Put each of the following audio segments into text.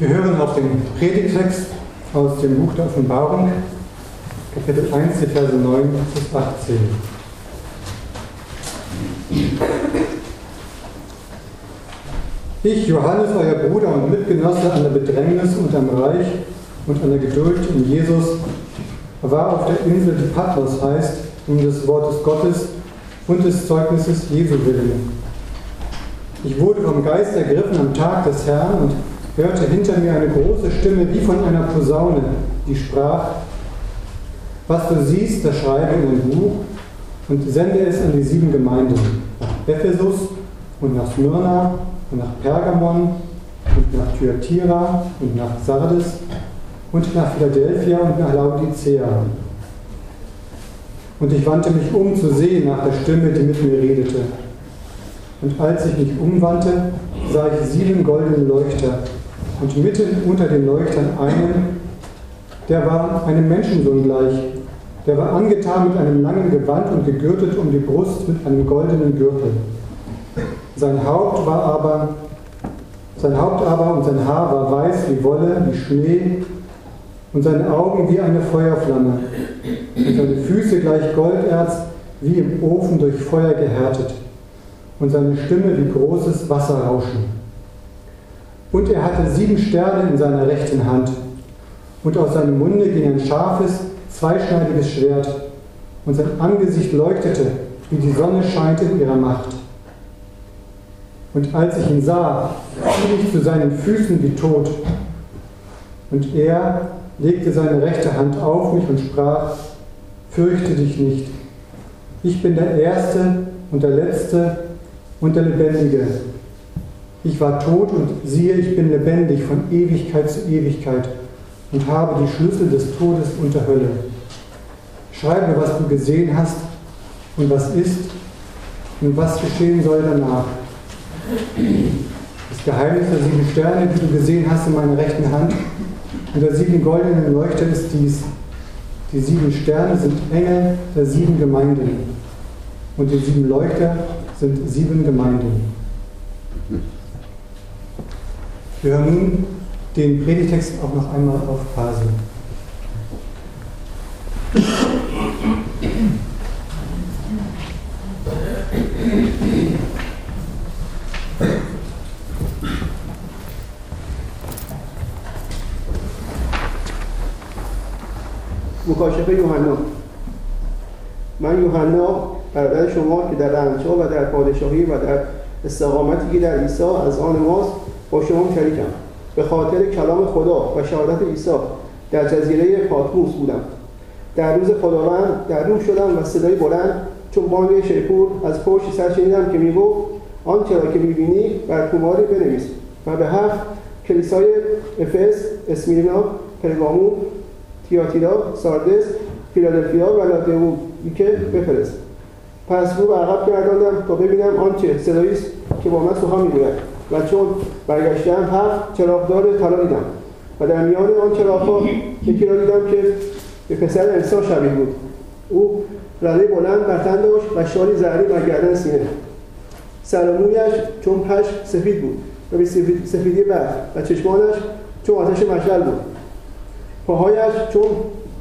Wir hören auf den Predigtext aus dem Buch der Offenbarung, Kapitel 1, die Verse 9 bis 18. Ich, Johannes, euer Bruder und Mitgenosse an der Bedrängnis und am Reich und an der Geduld in Jesus, war auf der Insel, die Patmos heißt, um des Wortes Gottes und des Zeugnisses Jesu willen. Ich wurde vom Geist ergriffen am Tag des Herrn und hörte hinter mir eine große Stimme wie von einer Posaune, die sprach, was du siehst, das schreibe in ein Buch und sende es an die sieben Gemeinden, nach Ephesus und nach Smyrna und nach Pergamon und nach Thyatira und nach Sardes und nach Philadelphia und nach Laodicea. Und ich wandte mich um zu sehen nach der Stimme, die mit mir redete. Und als ich mich umwandte, sah ich sieben goldene Leuchter und mitten unter den Leuchtern einen, der war einem Menschensohn gleich. Der war angetan mit einem langen Gewand und gegürtet um die Brust mit einem goldenen Gürtel. Sein Haupt war aber, sein Haupt aber und sein Haar war weiß wie Wolle, wie Schnee und seine Augen wie eine Feuerflamme und seine Füße gleich Golderz wie im Ofen durch Feuer gehärtet und seine Stimme wie großes Wasserrauschen. Und er hatte sieben Sterne in seiner rechten Hand. Und aus seinem Munde ging ein scharfes, zweischneidiges Schwert. Und sein Angesicht leuchtete, wie die Sonne scheint in ihrer Macht. Und als ich ihn sah, fiel ich zu seinen Füßen wie tot. Und er legte seine rechte Hand auf mich und sprach, fürchte dich nicht. Ich bin der Erste und der Letzte und der Lebendige. Ich war tot und siehe, ich bin lebendig von Ewigkeit zu Ewigkeit und habe die Schlüssel des Todes und der Hölle. Schreibe, was du gesehen hast und was ist und was geschehen soll danach. Das Geheimnis der sieben Sterne, die du gesehen hast in meiner rechten Hand und der sieben goldenen Leuchter ist dies. Die sieben Sterne sind Engel der sieben Gemeinden und die sieben Leuchter sind sieben Gemeinden. Wir hören nun den Predigtext auch noch einmal auf Phase. مکاشفه یوحنا من یوحنا برادر شما که در رنجها و در پادشاهی و در استقامتی که در عیسی از آن ماست با شما شریکم. به خاطر کلام خدا و شهادت عیسی در جزیره پاتموس بودم. در روز خداوند در روح شدم و صدای بلند چون بانگ شیپور از پشت سر شنیدم که می‌گفت آنچه را که می‌بینی بر توماری بنویس و به هفت کلیسای افس اسمیرنا پرگامون تیاتیرا ساردس فیلادلفیا و لادئویکه بفرست. پس رو به عقب گرداندم تا ببینم آنچه صدایی است که با من سخن می‌گوید. و چون برگشتم هفت چراغدار طلا دیدم و در میان آن چراغها یکی را دیدم که به پسر انسان شبیه بود. او رده بلند بر تن داشت و شالی زهری بر گردن سینه. سر مویش چون پش سفید بود و به سفیدی برف و چشمانش چون آتش مشعل بود. پاهایش چون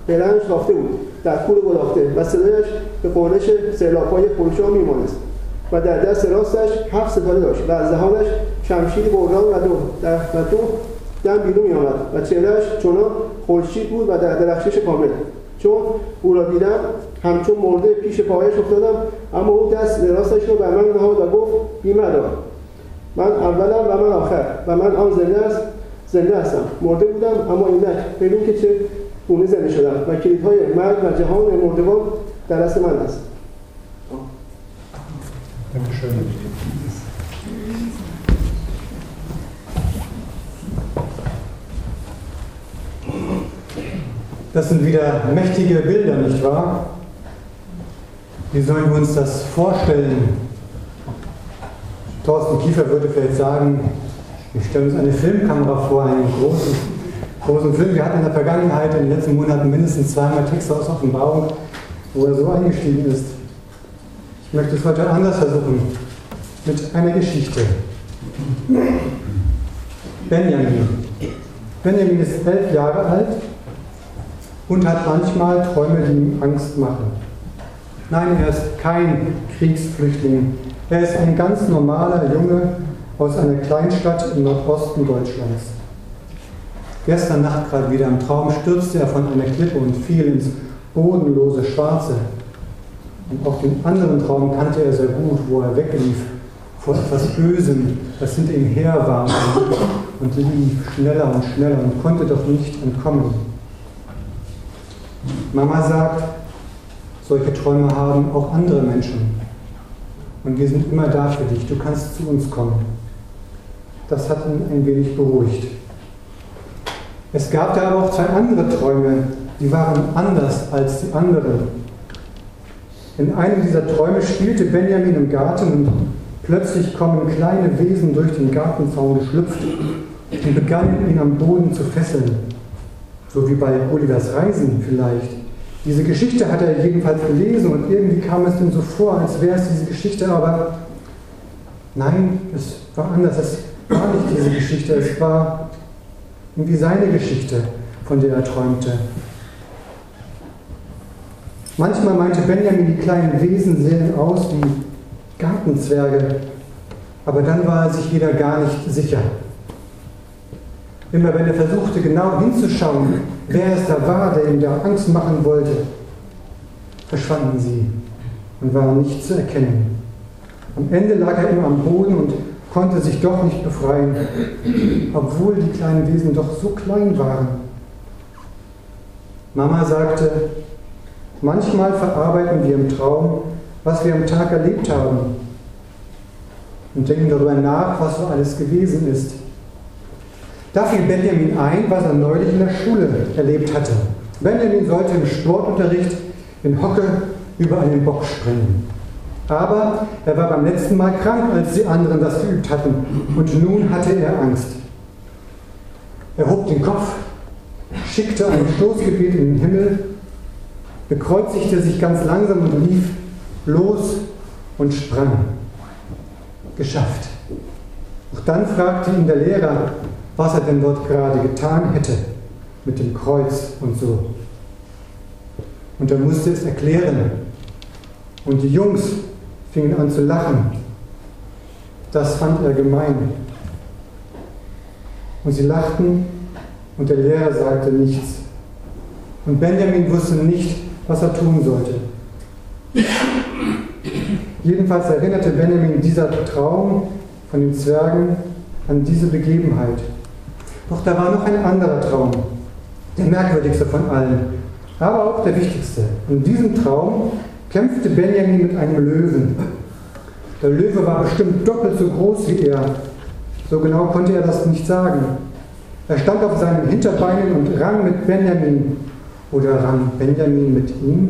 بلنج رافته بود در کول گداخته و صدایش به قرنش سیلابهای خروشان میمانست و در دست راستش هفت ستاره داشت و از دهانش شمشیر بردان و دو. در و دو دم بیرون می آمد و چهرهش چنان خورشید بود و در درخشش کامل. چون او را دیدم همچون مرده پیش پایش افتادم اما او دست راستش را بر من نهاد و گفت بیمه دار من اولم و من آخر. و من آن زنده است زنده هستم. مرده بودم اما اینک. ببین که چه گونه زنده شدم. و کلیدهای مرگ و جهان مردگان در دست من است. Das sind wieder mächtige Bilder, nicht wahr? Wie sollen wir uns das vorstellen? Thorsten Kiefer würde vielleicht sagen, wir stellen uns eine Filmkamera vor, einen großen, großen Film. Wir hatten in der Vergangenheit, in den letzten Monaten mindestens zweimal Texte aus Offenbarung, wo er so eingestiegen ist. Ich möchte es heute anders versuchen, mit einer Geschichte. Benjamin Benjamin ist elf Jahre alt und hat manchmal Träume, die ihm Angst machen. Nein, er ist kein Kriegsflüchtling. Er ist ein ganz normaler Junge aus einer Kleinstadt im Nordosten Deutschlands. Gestern Nacht gerade wieder im Traum stürzte er von einer Klippe und fiel ins bodenlose Schwarze. Und auch den anderen Traum kannte er sehr gut, wo er weglief vor etwas Bösem, das hinter ihm her war und lief schneller und schneller und konnte doch nicht entkommen. Mama sagt, solche Träume haben auch andere Menschen. Und wir sind immer da für dich. Du kannst zu uns kommen. Das hat ihn ein wenig beruhigt. Es gab da aber auch zwei andere Träume, die waren anders als die anderen. In einem dieser Träume spielte Benjamin im Garten und plötzlich kommen kleine Wesen durch den Gartenzaun geschlüpft und begannen ihn am Boden zu fesseln. So wie bei Olivers Reisen vielleicht. Diese Geschichte hat er jedenfalls gelesen und irgendwie kam es ihm so vor, als wäre es diese Geschichte, aber nein, es war anders. Es war nicht diese Geschichte, es war irgendwie seine Geschichte, von der er träumte. Manchmal meinte Benjamin, die kleinen Wesen sehen aus wie Gartenzwerge, aber dann war er sich wieder gar nicht sicher. Immer wenn er versuchte, genau hinzuschauen, wer es da war, der ihm da Angst machen wollte, verschwanden sie und waren nicht zu erkennen. Am Ende lag er immer am Boden und konnte sich doch nicht befreien, obwohl die kleinen Wesen doch so klein waren. Mama sagte, manchmal verarbeiten wir im Traum, was wir am Tag erlebt haben und denken darüber nach, was so alles gewesen ist. Da fiel Benjamin ein, was er neulich in der Schule erlebt hatte. Benjamin sollte im Sportunterricht in Hocke über einen Bock springen. Aber er war beim letzten Mal krank, als die anderen das geübt hatten. Und nun hatte er Angst. Er hob den Kopf, schickte ein Stoßgebet in den Himmel, bekreuzigte sich ganz langsam und lief los und sprang. Geschafft. Auch dann fragte ihn der Lehrer, was er denn dort gerade getan hätte mit dem Kreuz und so. Und er musste es erklären. Und die Jungs fingen an zu lachen. Das fand er gemein. Und sie lachten und der Lehrer sagte nichts. Und Benjamin wusste nicht, was er tun sollte. Jedenfalls erinnerte Benjamin dieser Traum von den Zwergen an diese Begebenheit. Doch da war noch ein anderer Traum, der merkwürdigste von allen, aber auch der wichtigste. In diesem Traum kämpfte Benjamin mit einem Löwen. Der Löwe war bestimmt doppelt so groß wie er. So genau konnte er das nicht sagen. Er stand auf seinen Hinterbeinen und rang mit Benjamin. Oder rang Benjamin mit ihm?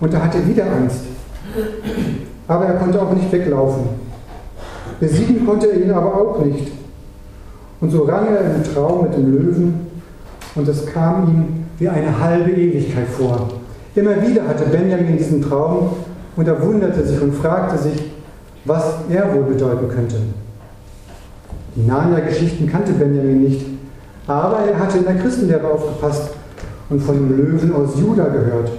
Und er hatte wieder Angst. Aber er konnte auch nicht weglaufen. Besiegen konnte er ihn aber auch nicht. Und so rang er im Traum mit dem Löwen und es kam ihm wie eine halbe Ewigkeit vor. Immer wieder hatte Benjamin diesen Traum und er wunderte sich und fragte sich, was er wohl bedeuten könnte. Die Narnia-Geschichten kannte Benjamin nicht, aber er hatte in der Christenlehre aufgepasst und von dem Löwen aus Juda gehört.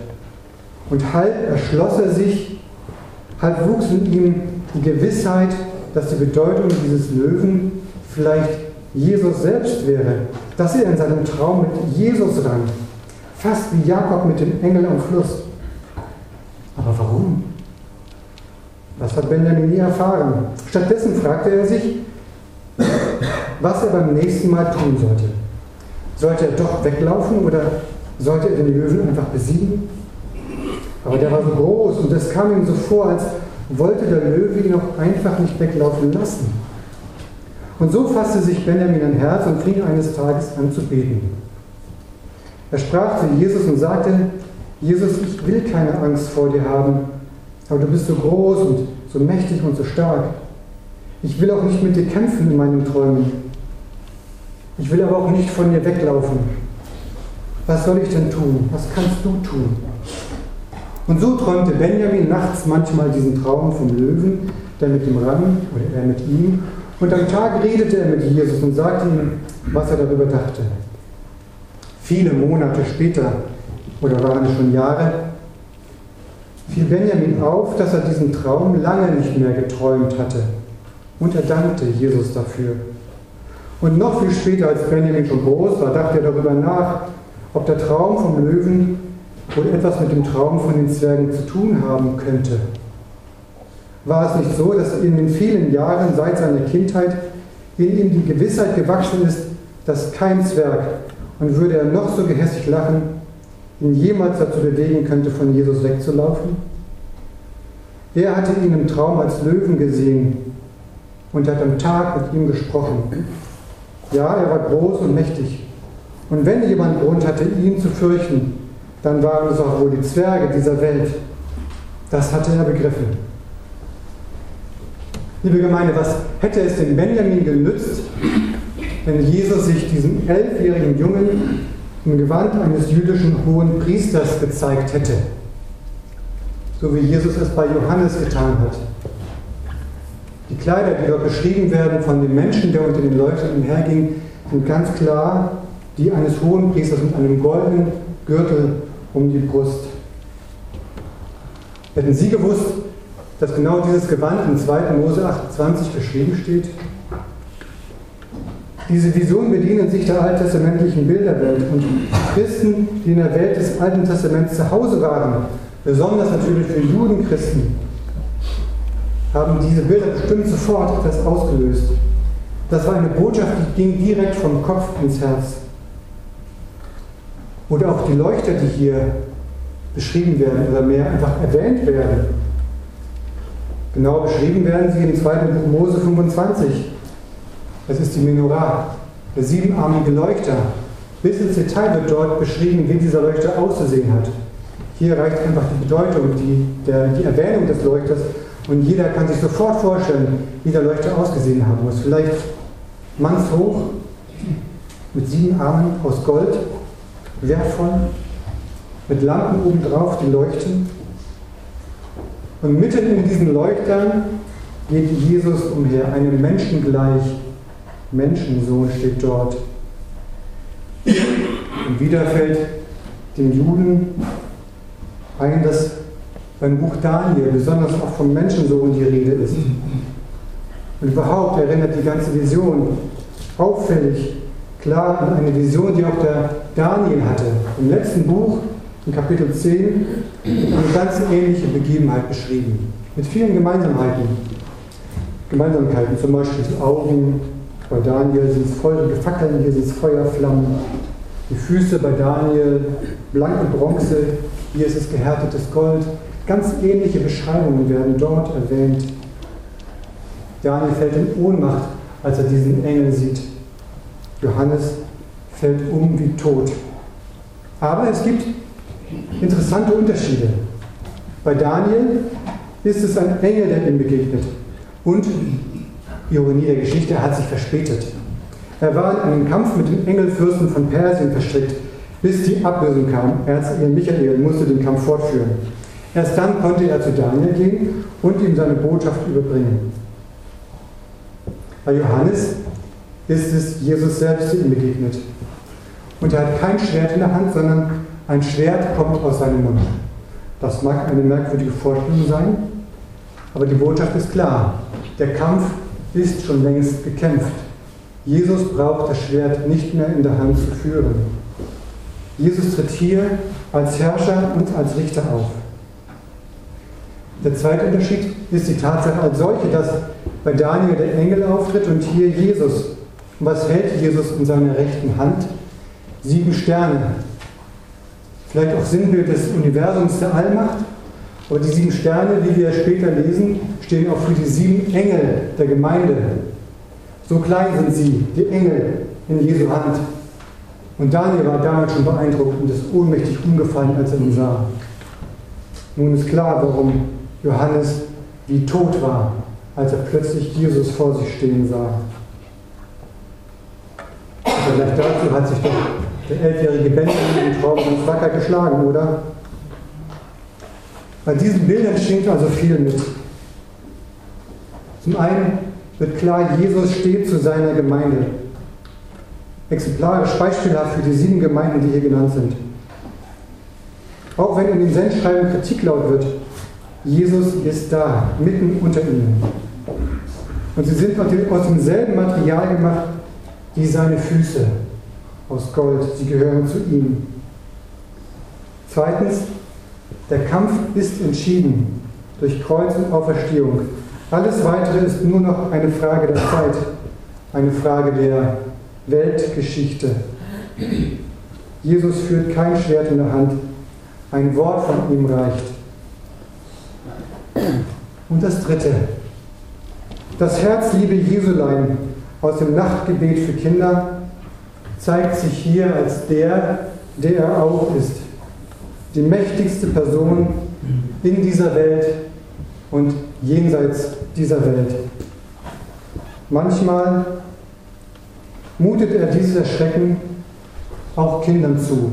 Und halb erschloss er sich, halb wuchs in ihm die Gewissheit, dass die Bedeutung dieses Löwen vielleicht Jesus selbst wäre, dass er in seinem Traum mit Jesus rang, fast wie Jakob mit dem Engel am Fluss. Aber warum? Das hat Benjamin nie erfahren. Stattdessen fragte er sich, was er beim nächsten Mal tun sollte. Sollte er doch weglaufen oder sollte er den Löwen einfach besiegen? Aber der war so groß und es kam ihm so vor, als wollte der Löwe ihn auch einfach nicht weglaufen lassen. Und so fasste sich Benjamin ein Herz und fing eines Tages an zu beten. Er sprach zu Jesus und sagte, Jesus, ich will keine Angst vor dir haben, aber du bist so groß und so mächtig und so stark. Ich will auch nicht mit dir kämpfen in meinen Träumen. Ich will aber auch nicht von dir weglaufen. Was soll ich denn tun? Was kannst du tun? Und so träumte Benjamin nachts manchmal diesen Traum vom Löwen, der mit ihm rang, oder er mit ihm, Und am Tag redete er mit Jesus und sagte ihm, was er darüber dachte. Viele Monate später, oder waren es schon Jahre, fiel Benjamin auf, dass er diesen Traum lange nicht mehr geträumt hatte. Und er dankte Jesus dafür. Und noch viel später, als Benjamin schon groß war, dachte er darüber nach, ob der Traum vom Löwen wohl etwas mit dem Traum von den Zwergen zu tun haben könnte. War es nicht so, dass in den vielen Jahren seit seiner Kindheit in ihm die Gewissheit gewachsen ist, dass kein Zwerg, und würde er noch so gehässig lachen, ihn jemals dazu bewegen könnte, von Jesus wegzulaufen? Er hatte ihn im Traum als Löwen gesehen und hat am Tag mit ihm gesprochen. Ja, er war groß und mächtig. Und wenn jemand Grund hatte, ihn zu fürchten, dann waren es auch wohl die Zwerge dieser Welt. Das hatte er begriffen. Liebe Gemeinde, was hätte es dem Benjamin genützt, wenn Jesus sich diesem elfjährigen Jungen im Gewand eines jüdischen hohen Priesters gezeigt hätte? So wie Jesus es bei Johannes getan hat. Die Kleider, die dort beschrieben werden von dem Menschen, der unter den Leuten umherging, sind ganz klar die eines hohen Priesters mit einem goldenen Gürtel um die Brust. Hätten Sie gewusst, dass genau dieses Gewand in 2. Mose 28 beschrieben steht? Diese Visionen bedienen sich der alttestamentlichen Bilderwelt und Christen, die in der Welt des Alten Testaments zu Hause waren, besonders natürlich für Judenchristen, haben diese Bilder bestimmt sofort etwas ausgelöst. Das war eine Botschaft, die ging direkt vom Kopf ins Herz. Oder auch die Leuchter, die hier beschrieben werden oder mehr einfach erwähnt werden. Genau beschrieben werden sie im 2. Buch Mose 25. Das ist die Menorah, der siebenarmige Leuchter. Bis ins Detail wird dort beschrieben, wie dieser Leuchter auszusehen hat. Hier reicht einfach die Bedeutung, die, der, die Erwähnung des Leuchters und jeder kann sich sofort vorstellen, wie der Leuchter ausgesehen haben muss. Vielleicht mannshoch, mit sieben Armen aus Gold, wertvoll, mit Lampen obendrauf, die leuchten. Und mitten in diesen Leuchtern geht Jesus umher, einem Menschen gleich. Menschensohn steht dort. Und wieder fällt den Juden ein, dass beim Buch Daniel besonders auch vom Menschensohn die Rede ist. Und überhaupt erinnert die ganze Vision auffällig klar an eine Vision, die auch der Daniel hatte. Im letzten Buch, in Kapitel 10, wird eine ganz ähnliche Begebenheit beschrieben. Mit vielen Gemeinsamkeiten. Gemeinsamkeiten, zum Beispiel die Augen, bei Daniel sind es feurige Fackeln, hier sind es Feuerflammen. Die Füße bei Daniel, blanke Bronze, hier ist es gehärtetes Gold. Ganz ähnliche Beschreibungen werden dort erwähnt. Daniel fällt in Ohnmacht, als er diesen Engel sieht. Johannes fällt um wie tot. Aber es gibt interessante Unterschiede. Bei Daniel ist es ein Engel, der ihm begegnet. Und, Ironie der Geschichte, er hat sich verspätet. Er war in einem Kampf mit dem Engelfürsten von Persien verstrickt, bis die Ablösung kam. Erzengel Michael musste den Kampf fortführen. Erst dann konnte er zu Daniel gehen und ihm seine Botschaft überbringen. Bei Johannes ist es Jesus selbst, der ihm begegnet. Und er hat kein Schwert in der Hand, sondern ein Schwert kommt aus seinem Mund. Das mag eine merkwürdige Vorstellung sein, aber die Botschaft ist klar. Der Kampf ist schon längst gekämpft. Jesus braucht das Schwert nicht mehr in der Hand zu führen. Jesus tritt hier als Herrscher und als Richter auf. Der zweite Unterschied ist die Tatsache als solche, dass bei Daniel der Engel auftritt und hier Jesus. Und was hält Jesus in seiner rechten Hand? Sieben Sterne. Vielleicht auch Sinnbild des Universums der Allmacht. Aber die sieben Sterne, wie wir später lesen, stehen auch für die sieben Engel der Gemeinde. So klein sind sie, die Engel in Jesu Hand. Und Daniel war damals schon beeindruckt und ist ohnmächtig umgefallen, als er ihn sah. Nun ist klar, warum Johannes wie tot war, als er plötzlich Jesus vor sich stehen sah. Vielleicht dazu hat sich doch der elfjährige Benjamin im Traum ganz wacker geschlagen, oder? Bei diesen Bildern schwingt also viel mit. Zum einen wird klar, Jesus steht zu seiner Gemeinde. Exemplarisch beispielhaft für die sieben Gemeinden, die hier genannt sind. Auch wenn in den Sendschreiben Kritik laut wird, Jesus ist da, mitten unter ihnen. Und sie sind aus demselben Material gemacht wie seine Füße aus Gold. Sie gehören zu ihm. Zweitens, der Kampf ist entschieden durch Kreuz und Auferstehung. Alles Weitere ist nur noch eine Frage der Zeit, eine Frage der Weltgeschichte. Jesus führt kein Schwert in der Hand, ein Wort von ihm reicht. Und das Dritte, das Herzliebe Jesulein aus dem Nachtgebet für Kinder zeigt sich hier als der, der er auch ist. Die mächtigste Person in dieser Welt und jenseits dieser Welt. Manchmal mutet er dieses Erschrecken auch Kindern zu,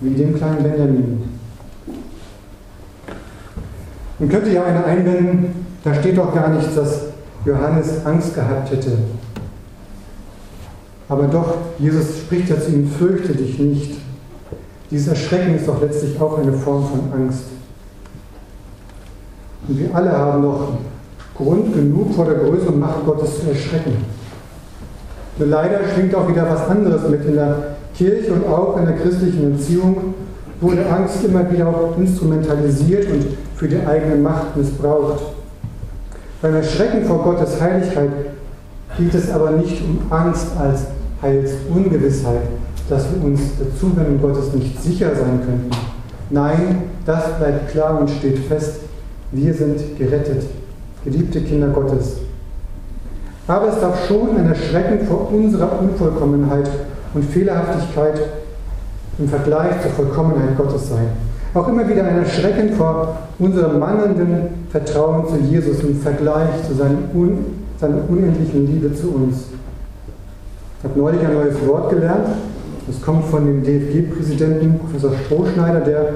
wie dem kleinen Benjamin. Man könnte ja einer einwenden, da steht doch gar nichts, dass Johannes Angst gehabt hätte. Aber doch, Jesus spricht ja zu ihm, fürchte dich nicht. Dieses Erschrecken ist doch letztlich auch eine Form von Angst. Und wir alle haben doch Grund genug vor der Größe und Macht Gottes zu erschrecken. Nur leider schwingt auch wieder was anderes mit in der Kirche und auch in der christlichen Erziehung wurde Angst immer wieder auch instrumentalisiert und für die eigene Macht missbraucht. Beim Erschrecken vor Gottes Heiligkeit geht es aber nicht um Angst als Heilsungewissheit, dass wir uns der Zuwendung Gottes nicht sicher sein könnten. Nein, das bleibt klar und steht fest. Wir sind gerettet, geliebte Kinder Gottes. Aber es darf schon ein Erschrecken vor unserer Unvollkommenheit und Fehlerhaftigkeit im Vergleich zur Vollkommenheit Gottes sein. Auch immer wieder ein Erschrecken vor unserem mangelnden Vertrauen zu Jesus im Vergleich zu seinem un, seiner unendlichen Liebe zu uns. Ich habe neulich ein neues Wort gelernt. Das kommt von dem DFG-Präsidenten Professor Strohschneider, der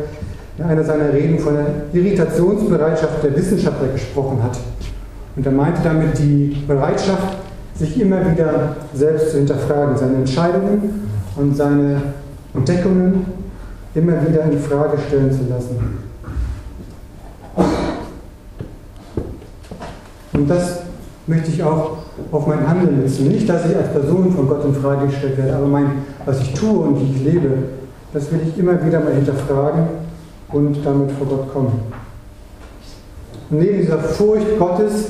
in einer seiner Reden von der Irritationsbereitschaft der Wissenschaftler gesprochen hat. Und er meinte damit die Bereitschaft, sich immer wieder selbst zu hinterfragen, seine Entscheidungen und seine Entdeckungen immer wieder in Frage stellen zu lassen. Und das möchte ich auch auf mein Handeln beziehen. Nicht, dass ich als Person von Gott in Frage gestellt werde, aber mein, was ich tue und wie ich lebe, das will ich immer wieder mal hinterfragen und damit vor Gott kommen. Und neben dieser Furcht Gottes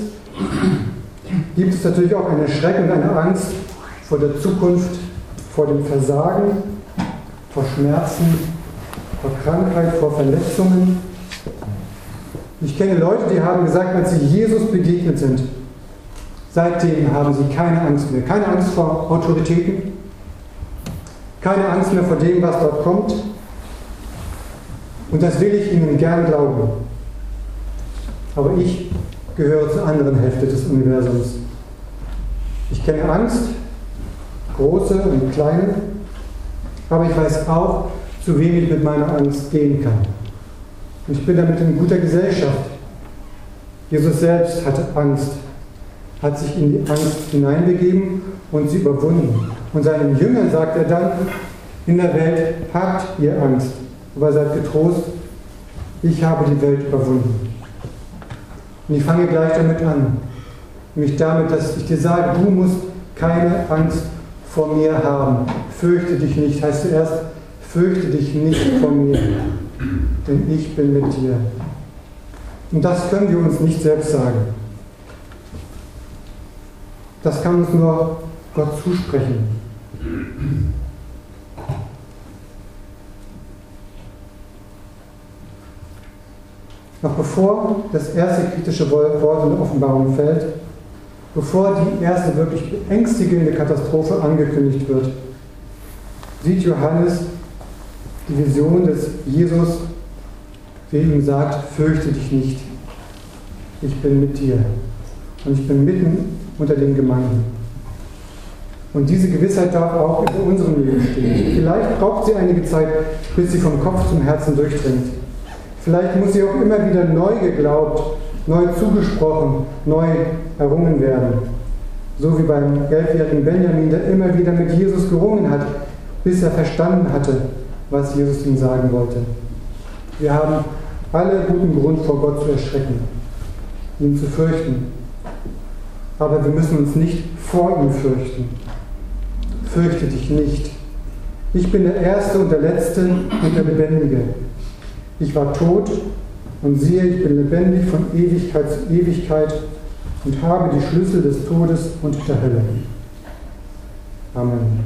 gibt es natürlich auch eine Schreck und eine Angst vor der Zukunft, vor dem Versagen, vor Schmerzen, vor Krankheit, vor Verletzungen. Ich kenne Leute, die haben gesagt, als sie Jesus begegnet sind, Seitdem haben sie keine Angst mehr. Keine Angst vor Autoritäten, keine Angst mehr vor dem, was dort kommt. Und das will ich ihnen gern glauben. Aber ich gehöre zur anderen Hälfte des Universums. Ich kenne Angst, große und kleine, aber ich weiß auch, zu wem ich mit meiner Angst gehen kann. Und ich bin damit in guter Gesellschaft. Jesus selbst hatte Angst hat sich in die Angst hineinbegeben und sie überwunden. Und seinen Jüngern sagt er dann, in der Welt habt ihr Angst, aber seid getrost, ich habe die Welt überwunden. Und ich fange gleich damit an, nämlich damit, dass ich dir sage, du musst keine Angst vor mir haben. Fürchte dich nicht, heißt zuerst, fürchte dich nicht vor mir, denn ich bin mit dir. Und das können wir uns nicht selbst sagen. Das kann uns nur Gott zusprechen. Noch bevor das erste kritische Wort in der Offenbarung fällt, bevor die erste wirklich beängstigende Katastrophe angekündigt wird, sieht Johannes die Vision des Jesus, der ihm sagt, fürchte dich nicht, ich bin mit dir. Und ich bin mitten unter den Gemeinden. Und diese Gewissheit darf auch in unserem Leben stehen. Vielleicht braucht sie einige Zeit, bis sie vom Kopf zum Herzen durchdringt. Vielleicht muss sie auch immer wieder neu geglaubt, neu zugesprochen, neu errungen werden. So wie beim elfjährigen Benjamin, der immer wieder mit Jesus gerungen hat, bis er verstanden hatte, was Jesus ihm sagen wollte. Wir haben alle guten Grund, vor Gott zu erschrecken, ihn zu fürchten. Aber wir müssen uns nicht vor ihm fürchten. Fürchte dich nicht. Ich bin der Erste und der Letzte und der Lebendige. Ich war tot und siehe, ich bin lebendig von Ewigkeit zu Ewigkeit und habe die Schlüssel des Todes und der Hölle. Amen.